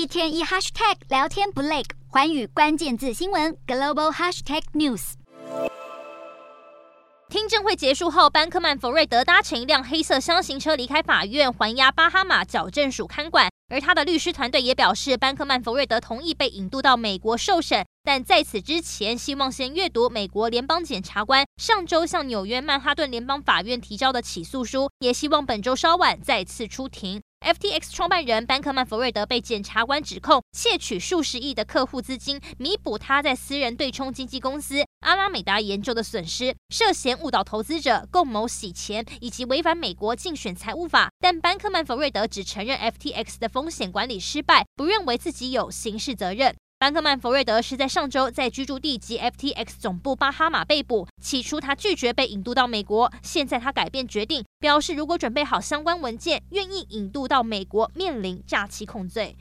一天一 hashtag 聊天不累，寰宇关键字新闻 global hashtag news。听证会结束后，班克曼·弗瑞德搭乘一辆黑色厢型车离开法院，还押巴哈马矫正署看管。而他的律师团队也表示，班克曼·弗瑞德同意被引渡到美国受审，但在此之前，希望先阅读美国联邦检察官上周向纽约曼哈顿联邦法院提交的起诉书，也希望本周稍晚再次出庭。FTX 创办人班克曼·弗瑞德被检察官指控窃取数十亿的客户资金，弥补他在私人对冲经纪公司阿拉美达研究的损失，涉嫌误导投资者、共谋洗钱以及违反美国竞选财务法。但班克曼·弗瑞德只承认 FTX 的风险管理失败，不认为自己有刑事责任。班克曼·佛瑞德是在上周在居住地及 FTX 总部巴哈马被捕。起初他拒绝被引渡到美国，现在他改变决定，表示如果准备好相关文件，愿意引渡到美国面临诈欺控罪。